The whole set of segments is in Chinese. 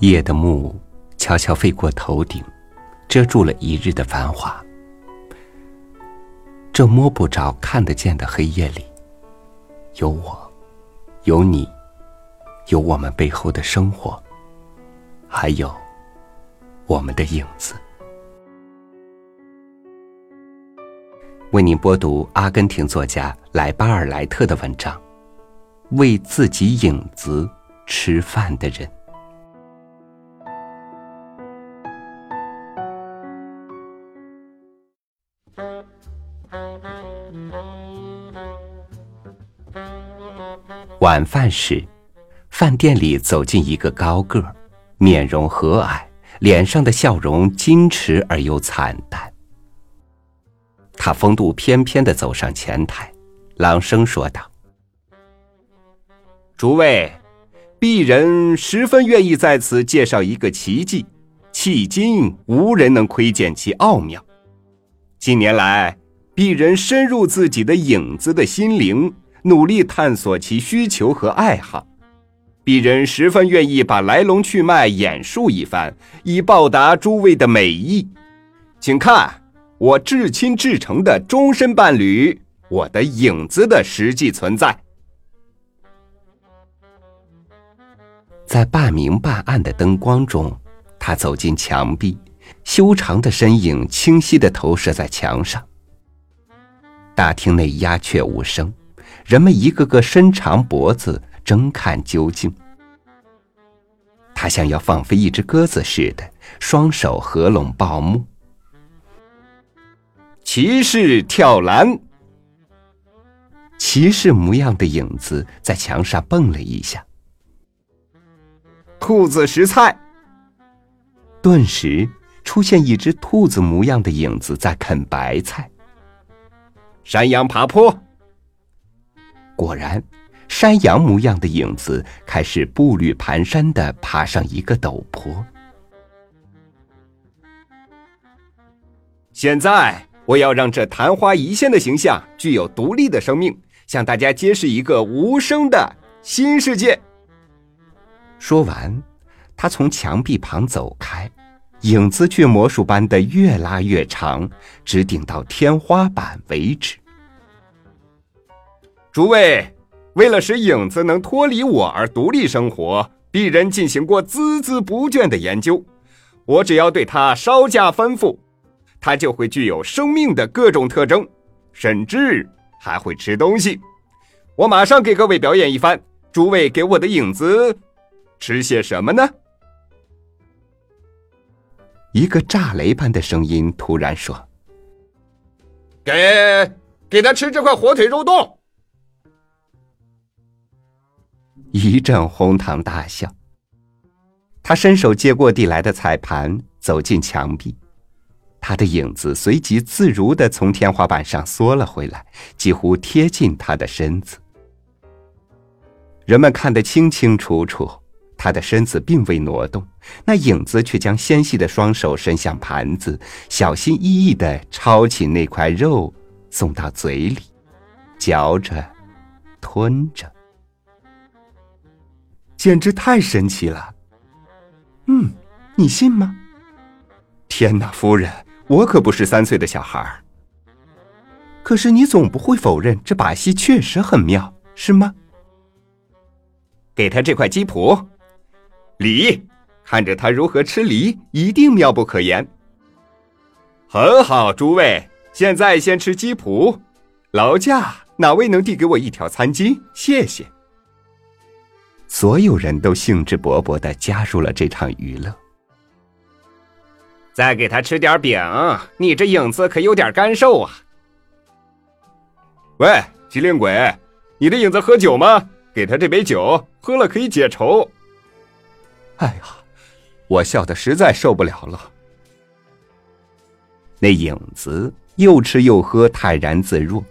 夜的幕悄悄飞过头顶，遮住了一日的繁华。这摸不着、看得见的黑夜里，有我，有你，有我们背后的生活，还有我们的影子。为您播读阿根廷作家莱巴尔莱特的文章《为自己影子吃饭的人》。晚饭时，饭店里走进一个高个儿，面容和蔼，脸上的笑容矜持而又惨淡。他风度翩翩的走上前台，朗声说道：“诸位，鄙人十分愿意在此介绍一个奇迹，迄今无人能窥见其奥妙。近年来，鄙人深入自己的影子的心灵。”努力探索其需求和爱好，鄙人十分愿意把来龙去脉演述一番，以报答诸位的美意。请看我至亲至诚的终身伴侣，我的影子的实际存在。在半明半暗的灯光中，他走进墙壁，修长的身影清晰的投射在墙上。大厅内鸦雀无声。人们一个个伸长脖子争看究竟。他像要放飞一只鸽子似的，双手合拢抱木。骑士跳栏，骑士模样的影子在墙上蹦了一下。兔子食菜，顿时出现一只兔子模样的影子在啃白菜。山羊爬坡。果然，山羊模样的影子开始步履蹒跚的爬上一个陡坡。现在，我要让这昙花一现的形象具有独立的生命，向大家揭示一个无声的新世界。说完，他从墙壁旁走开，影子却魔术般的越拉越长，直顶到天花板为止。诸位，为了使影子能脱离我而独立生活，鄙人进行过孜孜不倦的研究。我只要对它稍加吩咐，它就会具有生命的各种特征，甚至还会吃东西。我马上给各位表演一番。诸位，给我的影子吃些什么呢？一个炸雷般的声音突然说：“给，给他吃这块火腿肉冻。”一阵哄堂大笑。他伸手接过递来的彩盘，走进墙壁，他的影子随即自如的从天花板上缩了回来，几乎贴近他的身子。人们看得清清楚楚，他的身子并未挪动，那影子却将纤细的双手伸向盘子，小心翼翼的抄起那块肉，送到嘴里，嚼着，吞着。简直太神奇了！嗯，你信吗？天哪，夫人，我可不是三岁的小孩儿。可是你总不会否认这把戏确实很妙，是吗？给他这块鸡脯，梨，看着他如何吃梨，一定妙不可言。很好，诸位，现在先吃鸡脯。劳驾，哪位能递给我一条餐巾？谢谢。所有人都兴致勃勃的加入了这场娱乐。再给他吃点饼，你这影子可有点干瘦啊！喂，机灵鬼，你的影子喝酒吗？给他这杯酒，喝了可以解愁。哎呀，我笑的实在受不了了。那影子又吃又喝，泰然自若。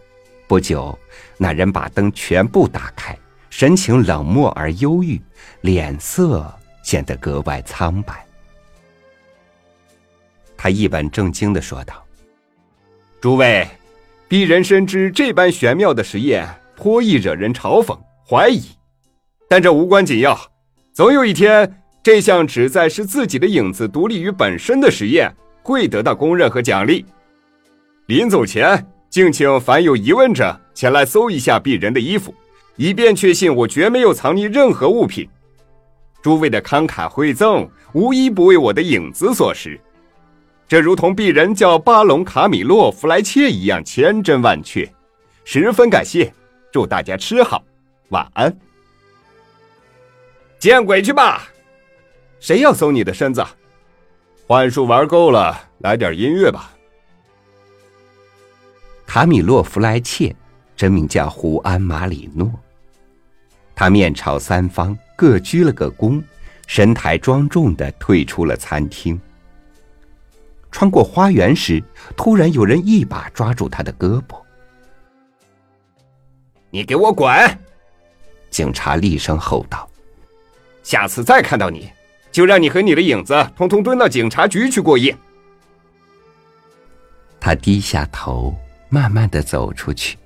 不久，那人把灯全部打开。神情冷漠而忧郁，脸色显得格外苍白。他一本正经的说道：“诸位，鄙人深知这般玄妙的实验颇易惹人嘲讽怀疑，但这无关紧要。总有一天，这项旨在使自己的影子独立于本身的实验会得到公认和奖励。临走前，敬请凡有疑问者前来搜一下鄙人的衣服，以便确信我绝没有藏匿任何物品。诸位的慷慨惠赠，无一不为我的影子所施。这如同鄙人叫巴隆卡米洛弗莱切一样千真万确，十分感谢。祝大家吃好，晚安。见鬼去吧！谁要搜你的身子？幻术玩够了，来点音乐吧。卡米洛弗莱切，真名叫胡安马里诺。他面朝三方，各鞠了个躬，神态庄重的退出了餐厅。穿过花园时，突然有人一把抓住他的胳膊。“你给我滚！”警察厉声吼道。“下次再看到你，就让你和你的影子通通蹲到警察局去过夜。”他低下头，慢慢的走出去，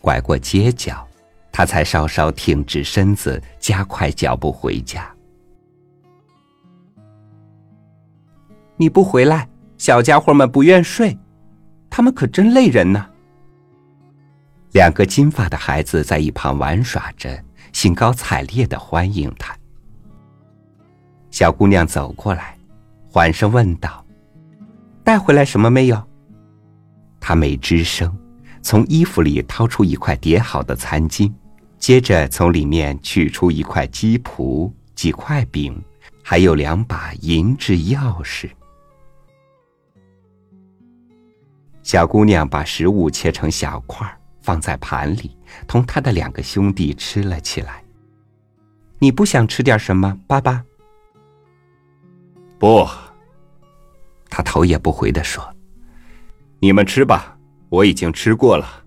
拐过街角，他才稍稍挺直身子，加快脚步回家。你不回来？小家伙们不愿睡，他们可真累人呢。两个金发的孩子在一旁玩耍着，兴高采烈的欢迎他。小姑娘走过来，缓声问道：“带回来什么没有？”他没吱声，从衣服里掏出一块叠好的餐巾，接着从里面取出一块鸡脯、几块饼，还有两把银质钥匙。小姑娘把食物切成小块，放在盘里，同她的两个兄弟吃了起来。你不想吃点什么，爸爸？不，他头也不回的说：“你们吃吧，我已经吃过了。”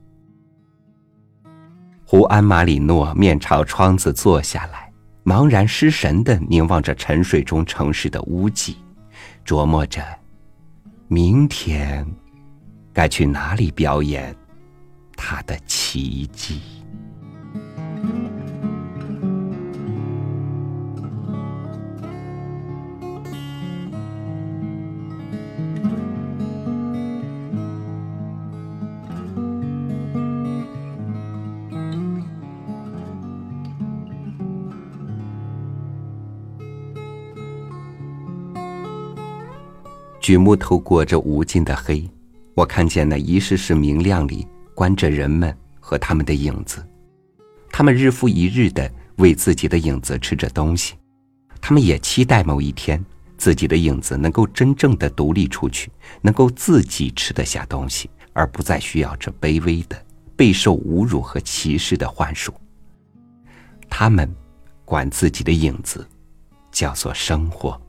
胡安·马里诺面朝窗子坐下来，茫然失神的凝望着沉睡中城市的污迹，琢磨着明天。该去哪里表演他的奇迹？举目透过这无尽的黑。我看见那一室室明亮里关着人们和他们的影子，他们日复一日的为自己的影子吃着东西，他们也期待某一天自己的影子能够真正的独立出去，能够自己吃得下东西，而不再需要这卑微的、备受侮辱和歧视的幻术。他们管自己的影子叫做生活。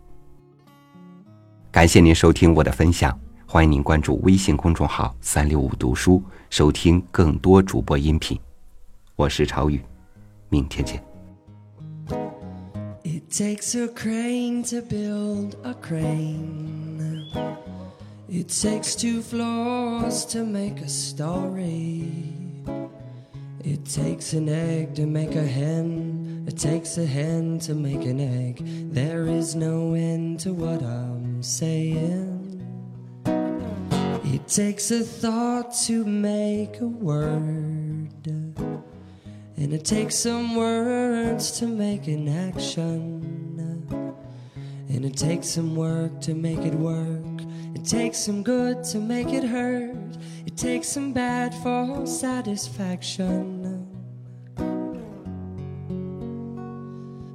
感谢您收听我的分享。欢迎您关注微信公众号“三六五读书”，收听更多主播音频。我是朝宇，明天见。It takes a crane to build a crane. It takes two floors to make a story. It takes an egg to make a hen. It takes a hen to make an egg. There is no end to what Saying. It takes a thought to make a word, and it takes some words to make an action, and it takes some work to make it work. It takes some good to make it hurt. It takes some bad for satisfaction.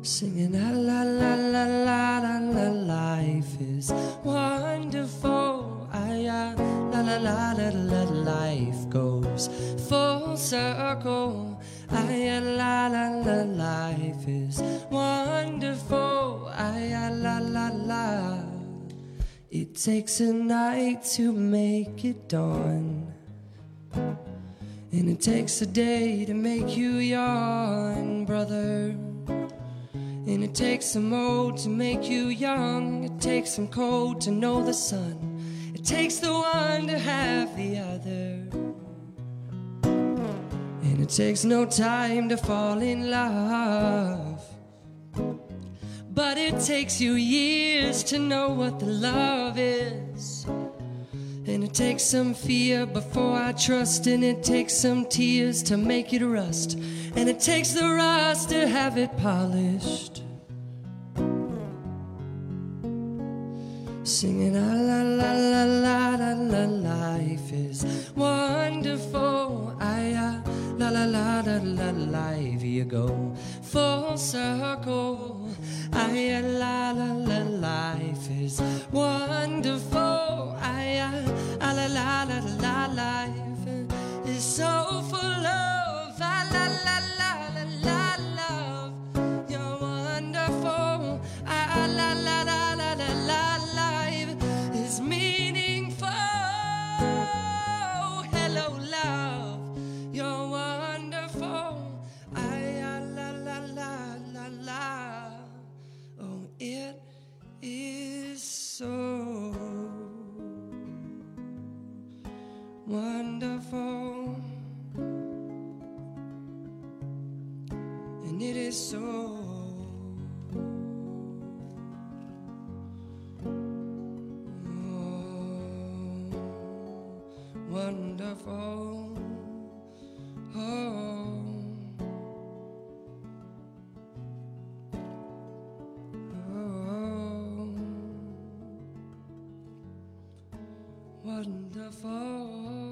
Singing la la la la la life is wonderful. I, I la la la la life goes full circle. I la la la life is wonderful. I la la la. It takes a night to make it dawn. And it takes a day to make you yawn, brother. And it takes some old to make you young. It takes some cold to know the sun. It takes the one to have the other. And it takes no time to fall in love. But it takes you years to know what the love is. And it takes some fear before I trust, and it takes some tears to make it rust, and it takes the rust to have it polished. Singing la la la la la la la life is wonderful. I ah, la la la la la life you go full circle. Wonderful. And it is so oh, wonderful. Oh. Oh, wonderful.